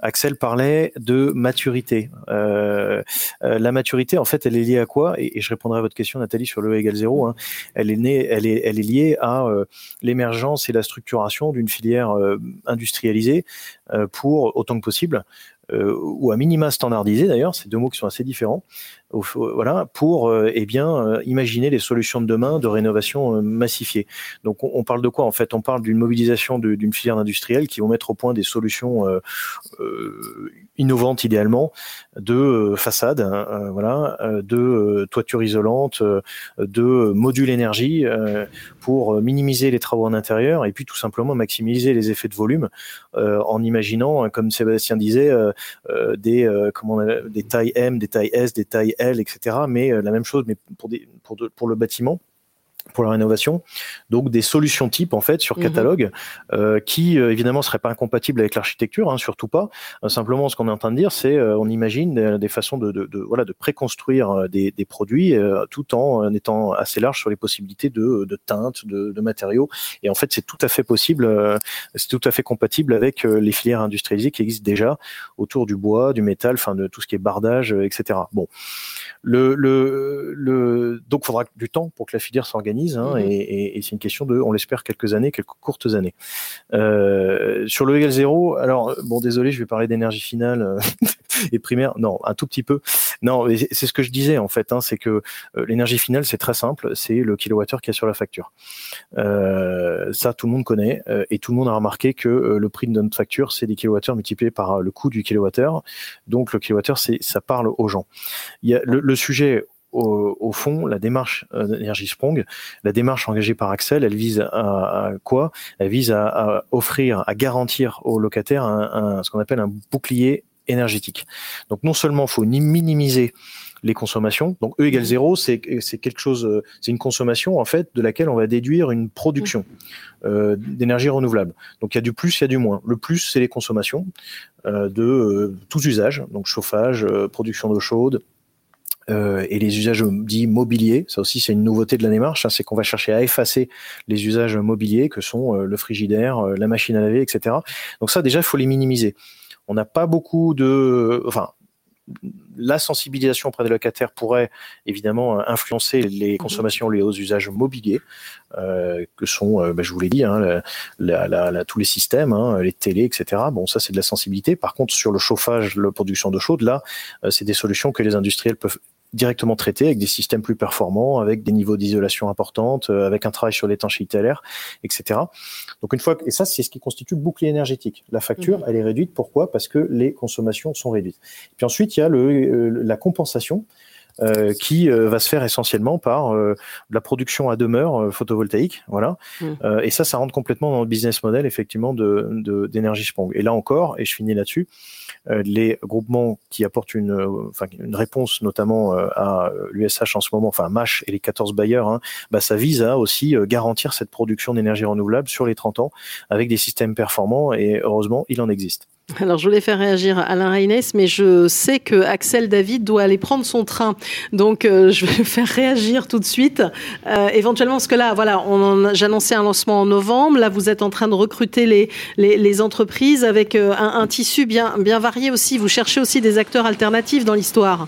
Axel parlait de maturité. Euh, euh, la maturité, en fait, elle est liée à quoi? Et, je répondrai à votre question, Nathalie, sur le E égale 0. Hein. Elle est née, elle est, elle est liée à l'émergence et la structuration d'une filière industrialisée pour autant que possible ou à minima standardisé d'ailleurs, c'est deux mots qui sont assez différents, voilà, pour euh, eh bien euh, imaginer les solutions de demain de rénovation euh, massifiée. Donc on, parle de quoi en fait? On parle d'une mobilisation d'une filière industrielle qui vont mettre au point des solutions innovantes idéalement de façades, hein, voilà, de toitures isolantes, de modules énergie pour minimiser les travaux en intérieur et puis tout simplement maximiser les effets de volume en imaginant, comme Sébastien disait, des comment des tailles M, des tailles S, des tailles L, etc. Mais euh, la même chose, mais pour, des, pour, pour le bâtiment pour la rénovation. Donc des solutions types en fait sur mhm. catalogue euh, qui euh, évidemment seraient pas incompatibles avec l'architecture, hein, surtout pas. Euh, simplement, ce qu'on est en train de dire, c'est on imagine des, façons de, de, de, voilà de préconstruire des, des produits tout en étant assez large sur les possibilités de, de teintes, de, de, matériaux. Et en fait, c'est tout à fait possible, c'est tout à fait compatible avec les filières industrialisées qui existent déjà autour du bois, du métal, enfin de tout ce qui est bardage, etc. Bon, le, le, le donc il faudra du temps pour que la filière s'organise Hein, mhm. et, c'est une question de, on l'espère, quelques années, quelques courtes années. Euh, sur le égal zéro, alors bon, désolé, je vais parler d'énergie finale euh, et primaire. Non, un tout petit peu. Non, c'est ce que je disais en fait. Hein, c'est que euh, l'énergie finale, c'est très simple, c'est le kilowattheure qui est sur la facture. ça, tout le monde connaît et tout le monde a remarqué que le prix de notre facture, c'est des kilowattheures multipliés par le coût du kilowattheure. Donc le kilowattheure, c'est ça parle aux gens. Il y a le, le sujet au, fond, la démarche euh, d'énergie Sprong, la démarche engagée par Axel, elle vise à, quoi? Elle vise à, offrir, à garantir aux locataires un, ce qu'on appelle un bouclier énergétique. Donc non seulement faut minimiser les consommations. Donc E égale zéro, c'est quelque chose, euh, c'est une consommation en fait de laquelle on va déduire une production euh, d'énergie renouvelable. Donc il y a du plus, il y a du moins. Le plus, c'est les consommations de tous usages, donc chauffage, production d'eau chaude, euh, et les usages dits mobiliers, ça aussi c'est une nouveauté de la démarche, hein, c'est qu'on va chercher à effacer les usages mobiliers que sont euh, le frigidaire, euh, la machine à laver, etc. Donc ça déjà il faut les minimiser. On n'a pas beaucoup de, enfin la sensibilisation auprès des locataires pourrait évidemment influencer les mhm. consommations liées aux usages mobiliers, euh, que sont, euh, bah, je vous l'ai dit, hein, la, la, la, tous les systèmes, hein, les télés, etc. Bon, ça c'est de la sensibilité. Par contre, sur le chauffage, la production d'eau chaude, là, c'est des solutions que les industriels peuvent directement traité avec des systèmes plus performants, avec des niveaux d'isolation importantes, euh, avec un travail sur l'étanchéité à l'air, etc. Donc une fois et ça c'est ce qui constitue le bouclier énergétique. La facture, mhm. elle est réduite. Pourquoi? Parce que les consommations sont réduites. Puis ensuite il y a le, euh, la compensation. Euh, qui euh, va se faire essentiellement par euh, la production à demeure photovoltaïque, voilà. Mm. et ça, ça rentre complètement dans le business model effectivement de d'énergie Sprong. Et là encore, et je finis là-dessus, les groupements qui apportent une, enfin, une réponse notamment à l'USH en ce moment, enfin MASH et les 14 bailleurs, hein, bah, ça vise à aussi garantir cette production d'énergie renouvelable sur les 30 ans avec des systèmes performants et heureusement, il en existe. Alors, je voulais faire réagir Alain Reynès, mais je sais que Axel David doit aller prendre son train. Donc, euh, je vais faire réagir tout de suite. Euh, éventuellement, parce que là, voilà, j'annonçais un lancement en novembre. Là, vous êtes en train de recruter les, les, entreprises avec euh, un, tissu bien, bien varié aussi. Vous cherchez aussi des acteurs alternatifs dans l'histoire.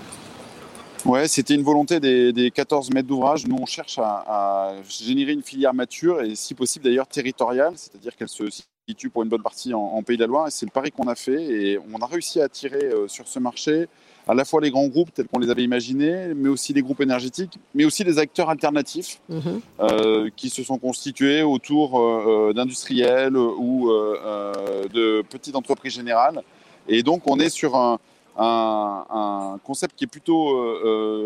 Ouais, c'était une volonté des, 14 mètres d'ouvrage. Nous, on cherche à, à, générer une filière mature et, si possible d'ailleurs territoriale, c'est-à-dire qu'elle se situe pour une bonne partie en, Pays de la Loire. Et c'est le pari qu'on a fait. Et on a réussi à attirer euh, sur ce marché à la fois les grands groupes tels qu'on les avait imaginés, mais aussi les groupes énergétiques, mais aussi les acteurs alternatifs mhm. euh, qui se sont constitués autour euh, d'industriels ou de petites entreprises générales. Et donc on est sur un, un, concept qui est plutôt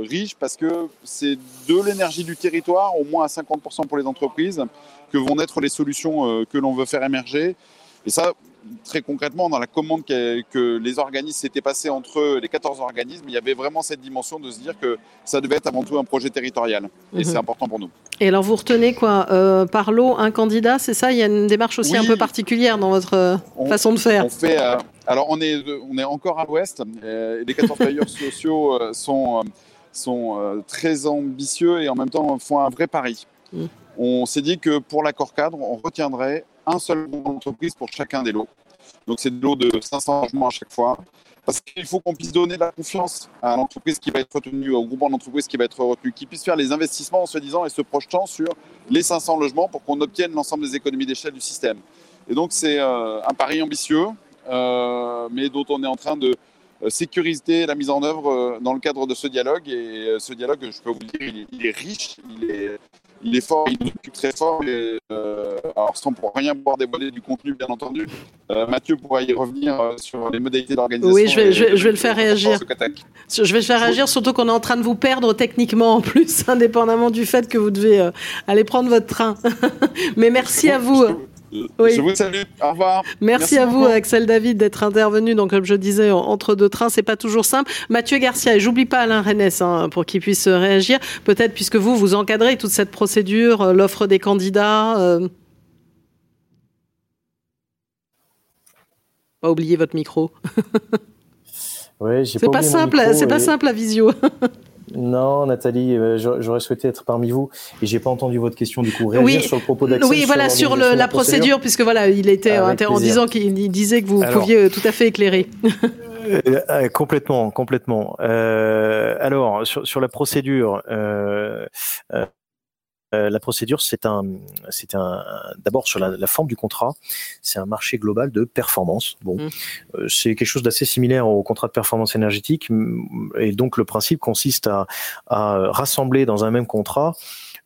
riche parce que c'est de l'énergie du territoire, au moins à 50% pour les entreprises, que vont naître les solutions euh, que l'on veut faire émerger. Et ça, très concrètement, dans la commande que, les organismes s'étaient passés entre eux, les 14 organismes, il y avait vraiment cette dimension de se dire que ça devait être avant tout un projet territorial. Et mhm. c'est important pour nous. Et alors, vous retenez quoi euh, Par lot, un candidat, c'est ça? Il y a une démarche aussi un peu particulière dans votre euh, façon de faire on fait, euh, Alors, on est, on est encore à l'ouest. les 14 bailleurs sociaux sont, sont très ambitieux et en même temps font un vrai pari. Mm. On s'est dit que pour l'accord cadre, on retiendrait un seul entreprise pour chacun des lots. Donc c'est des lots de 500 logements à chaque fois. Parce qu'il faut qu'on puisse donner de la confiance à l'entreprise qui va être retenue, au groupement d'entreprises qui va être retenu, qui puisse faire les investissements en se disant et se projetant sur les 500 logements pour qu'on obtienne l'ensemble des économies d'échelle du système. Et donc c'est euh, un pari ambitieux, euh, mais dont on est en train de sécuriser la mise en œuvre dans le cadre de ce dialogue. Et ce dialogue, je peux vous le dire, il est riche, il est, il est fort, il nous occupe très fort. Et, euh, alors, sans pour rien pouvoir dévoiler du contenu, bien entendu, euh, Mathieu pourra y revenir euh, sur les modalités d'organisation. Oui, je vais, je, vais le faire réagir. Je vais le faire réagir, surtout qu'on est en train de vous perdre techniquement en plus, indépendamment du fait que vous devez aller prendre votre train. Mais merci à vous. Je vous salue. Au revoir. Merci, à vous, Axel David, d'être intervenu. Donc, comme je disais, entre deux trains, c'est pas toujours simple. Mathieu Garcia, et j'oublie pas Alain Rennes hein, pour qu'il puisse réagir. Peut-être puisque vous, vous encadrez toute cette procédure, euh, l'offre des candidats. Euh... Pas oublier votre micro. ouais, c'est pas, simple, c'est pas simple à visio. Non, Nathalie, euh, j'aurais souhaité être parmi vous et j'ai pas entendu votre question du coup. Réagir oui, sur le propos d'Axel. Oui, voilà, sur, la, procédure, puisque voilà, il était en disant qu'il disait que vous pouviez euh, tout à fait éclairer. Euh, complètement, complètement. alors sur, sur, la procédure, euh, la procédure, c'est un, c'est un, d'abord sur la, forme du contrat, c'est un marché global de performance. Bon, mmh. euh, c'est quelque chose d'assez similaire au contrat de performance énergétique, et donc le principe consiste à, rassembler dans un même contrat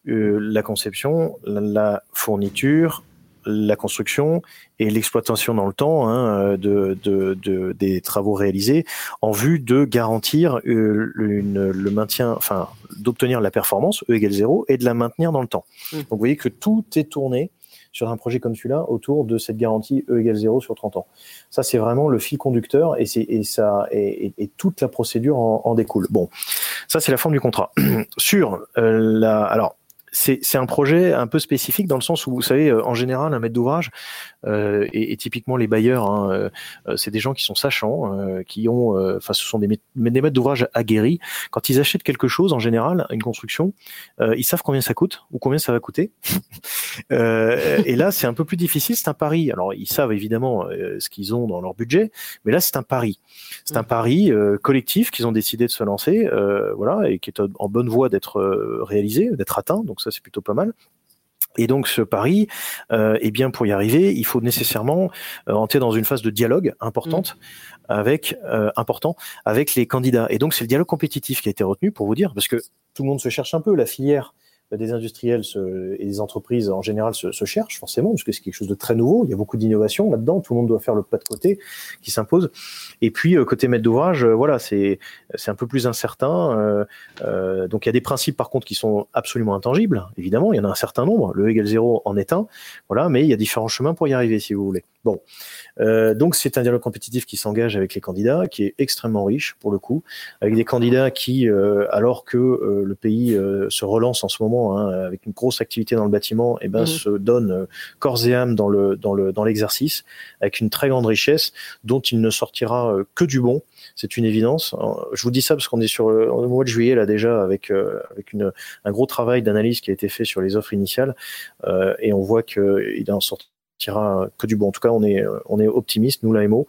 euh, la conception, la fourniture, la construction et l'exploitation dans le temps hein, de, de, des travaux réalisés en vue de garantir euh, le maintien, enfin d'obtenir la performance E égale 0 et de la maintenir dans le temps. Mmh. Donc vous voyez que tout est tourné sur un projet comme celui-là autour de cette garantie E égale 0 sur 30 ans. Ça, c'est vraiment le fil conducteur et, c'est, et, ça, et, et, toute la procédure en, découle. Bon, ça, c'est la forme du contrat. sur euh, la... Alors, c'est un projet un peu spécifique dans le sens où, vous savez, euh, en général, un maître d'ouvrage, euh, et, typiquement les bailleurs, hein, euh, c'est des gens qui sont sachants, qui ont, enfin, ce sont des, des maîtres d'ouvrage aguerris. Quand ils achètent quelque chose, en général, une construction, ils savent combien ça coûte ou combien ça va coûter. et là, c'est un peu plus difficile, c'est un pari. Alors, ils savent évidemment ce qu'ils ont dans leur budget, mais là, c'est un pari. C'est un mmh. pari collectif qu'ils ont décidé de se lancer, voilà, et qui est en bonne voie d'être réalisé, d'être atteint. Donc ça c'est plutôt pas mal. Et donc ce pari, euh, eh bien pour y arriver, il faut nécessairement euh, entrer dans une phase de dialogue importante mmh. avec euh, important avec les candidats. Et donc c'est le dialogue compétitif qui a été retenu pour vous dire, parce que tout le monde se cherche un peu, la filière des industriels et des entreprises en général se, cherchent forcément, parce que c'est quelque chose de très nouveau. Il y a beaucoup d'innovation là-dedans. Tout le monde doit faire le pas de côté qui s'impose. Et puis euh, côté maître d'ouvrage, euh, voilà, c'est un peu plus incertain. Euh, donc il y a des principes par contre qui sont absolument intangibles. Évidemment, il y en a un certain nombre. Le égal zéro en est un. Voilà, mais il y a différents chemins pour y arriver si vous voulez. Bon, donc c'est un dialogue compétitif qui s'engage avec les candidats, qui est extrêmement riche pour le coup, avec des candidats qui, alors que le pays se relance en ce moment Hein, avec une grosse activité dans le bâtiment, et eh ben, mmh. se donne euh, corps et âme dans le dans le dans l'exercice, avec une très grande richesse dont il ne sortira euh, que du bon. C'est une évidence. Je vous dis ça parce qu'on est sur le, mois de juillet là déjà avec euh, avec une un gros travail d'analyse qui a été fait sur les offres initiales et on voit qu'il en sortira que du bon. En tout cas, on est, on est optimiste, nous, l'AMO.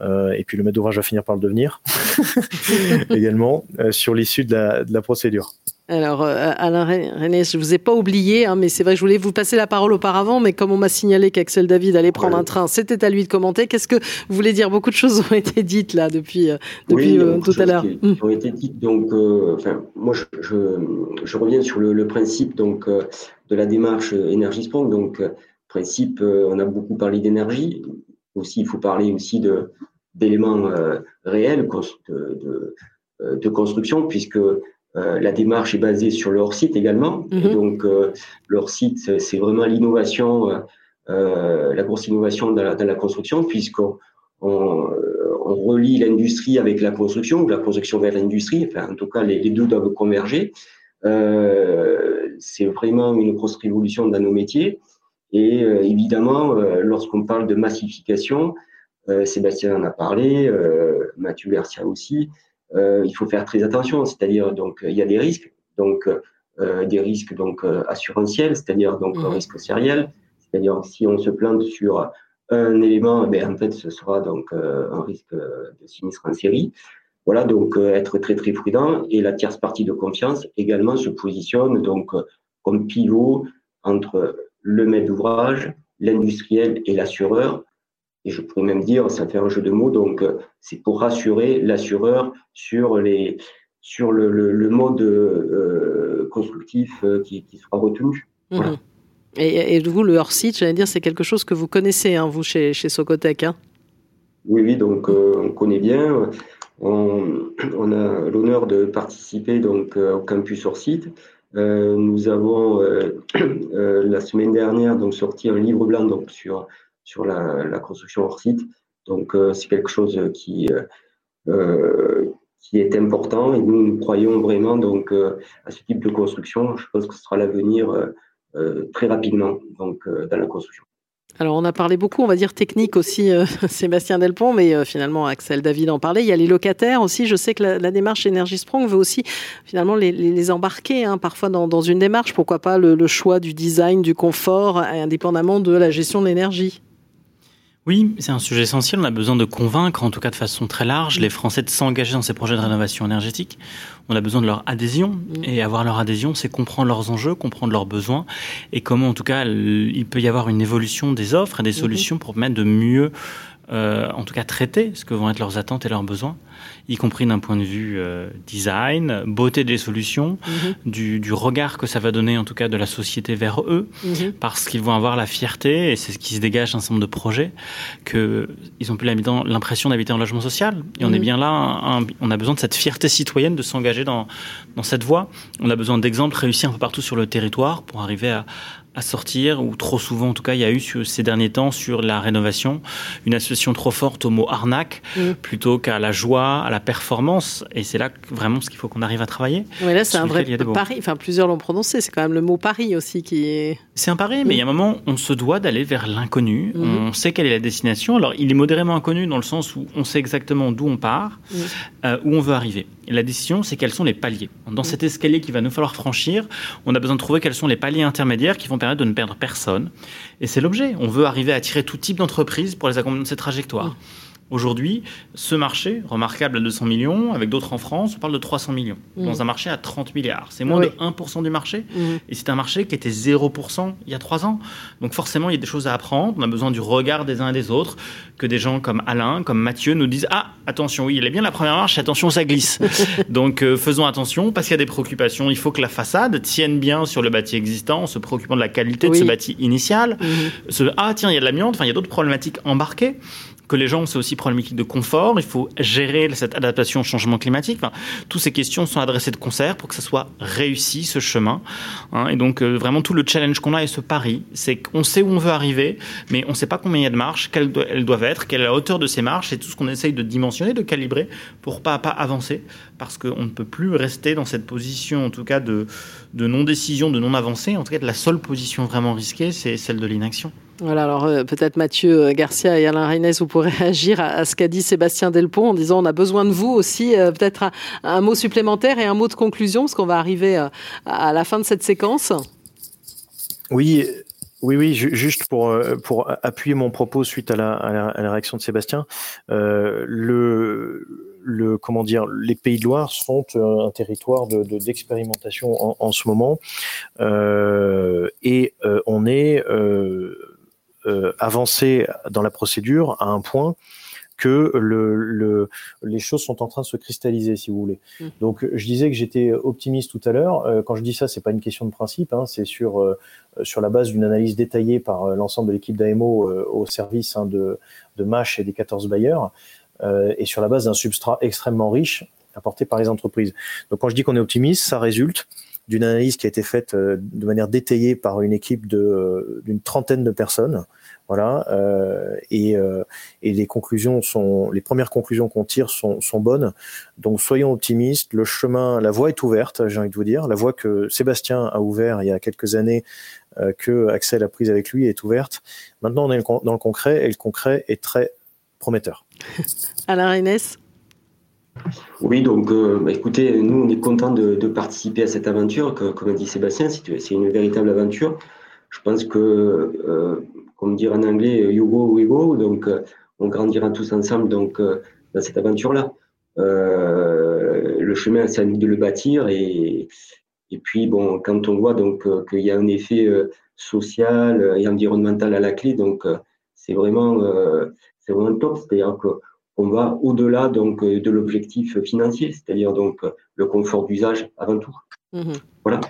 Euh, et puis le maître d'ouvrage va finir par le devenir également sur l'issue de la, de la procédure. Alors, euh, Alain René, je vous ai pas oublié, hein, mais c'est vrai, je voulais vous passer la parole auparavant, mais comme on m'a signalé qu'Axel David allait prendre un train, c'était à lui de commenter. Qu'est-ce que vous voulez dire? Beaucoup de choses ont été dites là depuis, euh, depuis euh, tout à l'heure. Hum. Ont été dites. Donc, enfin, moi, je, je, reviens sur le, principe donc de la démarche Energy Sprong. Donc, principe, on a beaucoup parlé d'énergie. Aussi, il faut parler aussi de d'éléments réels de, de, de construction, puisque euh, la démarche est basée sur leur site également. Mhm. donc, euh, leur site, c'est vraiment l'innovation la grosse innovation dans la, dans la construction, puisqu'on on, on, relie l'industrie avec la construction, ou la construction vers l'industrie, enfin, en tout cas, les, les deux doivent converger. Euh, c'est vraiment une grosse révolution dans nos métiers. Et euh, évidemment, euh, lorsqu'on parle de massification, Sébastien en a parlé, Mathieu Garcia aussi, il faut faire très attention. C'est-à-dire, donc, il y a des risques, donc des risques donc assurantiels, c'est-à-dire donc mmh. risque sériel. C'est-à-dire si on se plante sur un élément, ben, en fait, ce sera donc un risque de sinistre en série. Voilà, donc euh, être très très prudent. Et la tierce partie de confiance également se positionne donc euh, comme pivot entre le maître d'ouvrage, l'industriel et l'assureur. Et je pourrais même dire, ça fait un jeu de mots, donc euh, c'est pour rassurer l'assureur sur les sur le, le, mode constructif qui, qui, sera retenu. Mmh. Et, et, vous, le hors-site, j'allais dire, c'est quelque chose que vous connaissez, hein, vous, chez, chez Socotec. Hein oui, oui, donc on connaît bien. On, on a l'honneur de participer donc euh, au campus hors site. Euh, nous avons euh, la semaine dernière donc sorti un livre blanc donc sur sur la, construction hors site. Donc c'est quelque chose qui qui est important et nous, nous croyons vraiment donc à ce type de construction. Je pense que ce sera l'avenir très rapidement donc dans la construction. Alors on a parlé beaucoup, on va dire technique aussi, euh, Sébastien Delpont, mais euh, finalement Axel David en parlait. Il y a les locataires aussi. Je sais que la, démarche Energy Sprong veut aussi finalement les, embarquer hein, parfois dans, une démarche. Pourquoi pas le, choix du design, du confort, indépendamment de la gestion de l'énergie? Oui, c'est un sujet essentiel. On a besoin de convaincre, en tout cas de façon très large, les Français de s'engager dans ces projets de rénovation énergétique. On a besoin de leur adhésion. Mm. Et avoir leur adhésion, c'est comprendre leurs enjeux, comprendre leurs besoins et comment, en tout cas, il peut y avoir une évolution des offres et des mm-hmm. solutions pour permettre de mieux euh, en tout cas traiter ce que vont être leurs attentes et leurs besoins, y compris d'un point de vue euh, design, beauté des solutions, mhm. du, du, regard que ça va donner en tout cas de la société vers eux, mhm. parce qu'ils vont avoir la fierté, et c'est ce qui se dégage d'un certain nombre de projets, qu'ils ont plus l'impression d'habiter en logement social. Et on est mhm. bien là, on a besoin de cette fierté citoyenne de s'engager dans, dans cette voie. On a besoin d'exemples réussis un peu partout sur le territoire pour arriver à, à sortir, ou trop souvent en tout cas, il y a eu ces derniers temps sur la rénovation une association trop forte au mot arnaque mm. plutôt qu'à la joie, à la performance. Et c'est là vraiment ce qu'il faut qu'on arrive à travailler. Oui, là c'est un vrai pari. Enfin, plusieurs l'ont prononcé. C'est quand même le mot pari aussi qui est. C'est un pari, mais il y a un moment, on se doit d'aller vers l'inconnu. Mm. On sait quelle est la destination. Alors, il est modérément inconnu dans le sens où on sait exactement d'où on part, mm. euh, où on veut arriver. la décision, c'est quels sont les paliers. Dans cet escalier qu'il va nous falloir franchir, on a besoin de trouver quels sont les paliers intermédiaires qui vont de ne perdre personne. Et c'est l'objet. On veut arriver à attirer tout type d'entreprise pour les accompagner de cette trajectoire. Aujourd'hui, ce marché, remarquable à 200 millions, avec d'autres en France, on parle de 300 millions, mmh. dans un marché à 30 milliards. C'est moins de 1% du marché, mmh. et c'est un marché qui était 0% il y a 3 ans. Donc forcément, il y a des choses à apprendre, on a besoin du regard des uns et des autres, que des gens comme Alain, comme Mathieu nous disent « Ah, attention, oui, il est bien la première marche, attention, ça glisse. » Donc euh, faisons attention, parce qu'il y a des préoccupations. Il faut que la façade tienne bien sur le bâti existant, en se préoccupant de la qualité de ce bâti initial. Mmh. ah, tiens, il y a de l'amiante, enfin, il y a d'autres problématiques embarquées que les gens, c'est aussi problématique de confort. Il faut gérer cette adaptation au changement climatique. Enfin, toutes ces questions sont adressées de concert pour que ça soit réussi ce chemin. Hein. et donc euh, vraiment tout le challenge qu'on a et ce pari, c'est qu'on sait où on veut arriver, mais on ne sait pas combien il y a de marches, quelles elles doivent être, quelle est la hauteur de ces marches, et tout ce qu'on essaye de dimensionner, de calibrer pour pas à pas avancer, parce qu'on ne peut plus rester dans cette position, en tout cas de, de non décision, de non avancée. En tout cas, de la seule position vraiment risquée, c'est celle de l'inaction. Voilà, alors euh, peut-être Mathieu euh, Garcia et Alain Reynès, vous pourrez réagir à, ce qu'a dit Sébastien Delpont en disant on a besoin de vous aussi. Euh, peut-être un, mot supplémentaire et un mot de conclusion, parce qu'on va arriver à la fin de cette séquence. Oui, oui, oui, juste pour pour appuyer mon propos suite à la, à la, réaction de Sébastien, le le comment dire, les Pays de Loire sont un territoire de d'expérimentation en, en, ce moment, et on est euh, avancer dans la procédure à un point que le, le, les choses sont en train de se cristalliser, si vous voulez. Mmh. Donc, je disais que j'étais optimiste tout à l'heure. Euh, quand je dis ça, c'est pas une question de principe, hein, c'est sur euh, sur la base d'une analyse détaillée par l'ensemble de l'équipe d'AMO au service hein, de de Mash et des 14 bailleurs, et sur la base d'un substrat extrêmement riche apporté par les entreprises. Donc, quand je dis qu'on est optimiste, ça résulte d'une analyse qui a été faite de manière détaillée par une équipe de d'une trentaine de personnes. Voilà, euh, et, euh, et, les conclusions sont, les premières conclusions qu'on tire sont, sont, bonnes. Donc soyons optimistes. Le chemin, la voie est ouverte. J'ai envie de vous dire, la voie que Sébastien a ouvert il y a quelques années, euh, que Axel a prise avec lui, est ouverte. Maintenant, on est dans le concret, et le concret est très prometteur. Alain Reynès oui, donc bah, écoutez, nous on est content de, participer à cette aventure, comme a dit Sébastien, c'est une véritable aventure. Je pense que comme dire en anglais, you go, we go. Donc, euh, on grandira tous ensemble euh, dans cette aventure-là. Euh, le chemin, c'est à nous de le bâtir. Et, et puis, bon, quand on voit donc qu'il y a un effet social et environnemental à la clé, donc c'est vraiment, c'est vraiment top. C'est-à-dire qu'on va au-delà donc de l'objectif financier, c'est-à-dire donc le confort d'usage avant tout. Mmh voilà.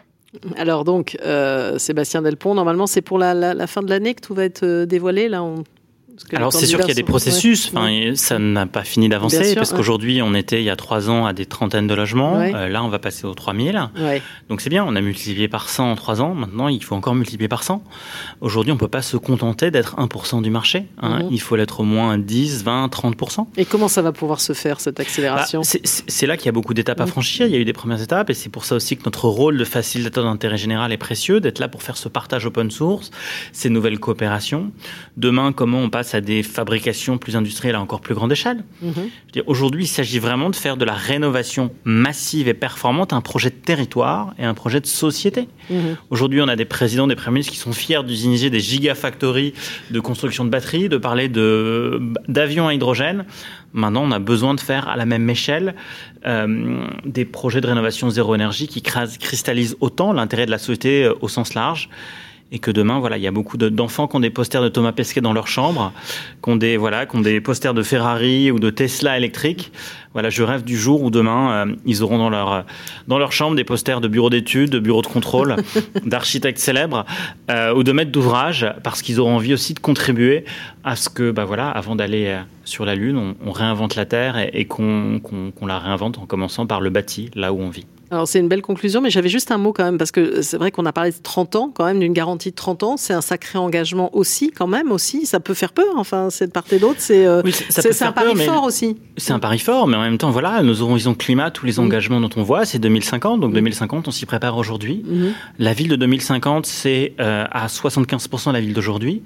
Alors donc, euh, Sébastien Delpont, normalement c'est pour la, fin de l'année que tout va être euh, dévoilé. Là, on, alors c'est sûr qu'il y a des processus, enfin, ça n'a pas fini d'avancer parce qu'aujourd'hui on était il y a trois ans à des trentaines de logements, euh, là on va passer aux 3000. Donc c'est bien, on a multiplié par 100 en trois ans, maintenant il faut encore multiplier par 100. Aujourd'hui on peut pas se contenter d'être 1% du marché, hein. mhm. il faut l'être au moins 10, 20, 30%. Et comment ça va pouvoir se faire cette accélération bah, C'est là qu'il y a beaucoup d'étapes à mhm. franchir, il y a eu des premières étapes et c'est pour ça aussi que notre rôle de facilitateur d'intérêt général est précieux, d'être là pour faire ce partage open source, ces nouvelles coopérations. Demain comment on passe à des fabrications plus industrielles à encore plus grande échelle. Mhm. Aujourd'hui, il s'agit vraiment de faire de la rénovation massive et performante un projet de territoire et un projet de société. Mhm. Aujourd'hui, on a des présidents, des premiers ministres qui sont fiers d'utiliser des gigafactories de construction de batteries, de parler de, d'avions à hydrogène. Maintenant, on a besoin de faire à la même échelle euh, des projets de rénovation zéro énergie qui cristallisent autant l'intérêt de la société euh, au sens large et que demain, voilà, il y a beaucoup d'enfants qui ont des posters de Thomas Pesquet dans leur chambre, qui ont des, voilà, qui ont des posters de Ferrari ou de Tesla électrique. Voilà, je rêve du jour où demain, euh, ils auront dans leur, dans leur chambre des posters de bureaux d'études, de bureaux de contrôle, d'architectes célèbres euh, ou de maîtres d'ouvrage, parce qu'ils auront envie aussi de contribuer à ce que, bah voilà, avant d'aller euh, sur la Lune, on, réinvente la Terre et, qu'on la réinvente en commençant par le bâti, là où on vit. Alors c'est une belle conclusion, mais j'avais juste un mot quand même, parce que c'est vrai qu'on a parlé de 30 ans, quand même, d'une garantie de 30 ans. C'est un sacré engagement aussi, quand même, aussi. Ça peut faire peur, enfin, c'est de part et d'autre. C'est euh, un pari fort aussi. C'est un pari fort, mais en même temps, voilà, nos horizons climat, tous les mm. engagements dont on voit, c'est 2050. Donc 2050, mm. on s'y prépare aujourd'hui. Mm-hmm. La ville de 2050, c'est euh, à 75% la ville d'aujourd'hui.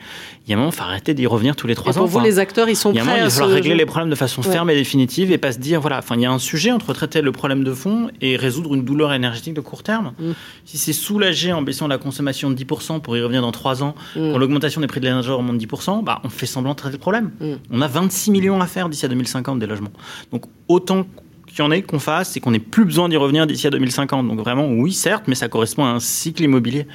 Il y a un moment, il faut arrêter d'y revenir tous les trois ans. Pour vous, les acteurs, ils sont prêts Il y a un moment, il va falloir régler les problèmes de façon ferme et définitive et pas se dire, voilà, enfin, il y a un sujet entre traiter le problème de fond et résoudre une douleur énergétique de court terme. Mm. Si c'est soulagé en baissant la consommation de 10% pour y revenir dans 3 ans, mm. quand l'augmentation des prix de l'énergie augmente de 10%, bah, on fait semblant de traiter le problème. Mm. On a 26 millions à faire d'ici à 2050 des logements. Donc autant qu'il y en ait qu'on fasse et qu'on n'ait plus besoin d'y revenir d'ici à 2050. Donc vraiment, oui, certes, mais ça correspond à un cycle immobilier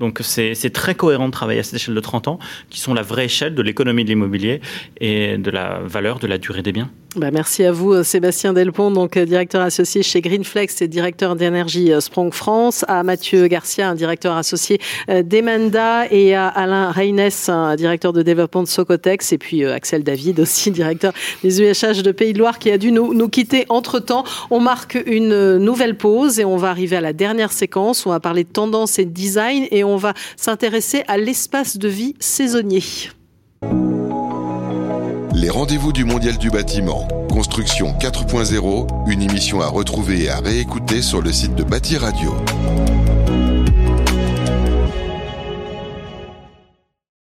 donc c'est très cohérent de travailler à cette échelle de 30 ans, qui sont la vraie échelle de l'économie de l'immobilier et de la valeur de la durée des biens. Bah merci à vous, Sébastien Delpont, donc euh, directeur associé chez Greenflex et directeur d'énergie euh, Sprong France, à Mathieu Garcia, un directeur associé euh, d'Emenda, et à Alain Reynès, un directeur de développement de Socotex, et puis Axel David aussi, directeur des UHH de Pays de Loire, qui a dû nous, nous quitter entre-temps. On marque une nouvelle pause et on va arriver à la dernière séquence. On va parler de tendance et de design et on va s'intéresser à l'espace de vie saisonnier. Les rendez-vous du Mondial du bâtiment. Construction 4.0, une émission à retrouver et à réécouter sur le site de Bâti Radio.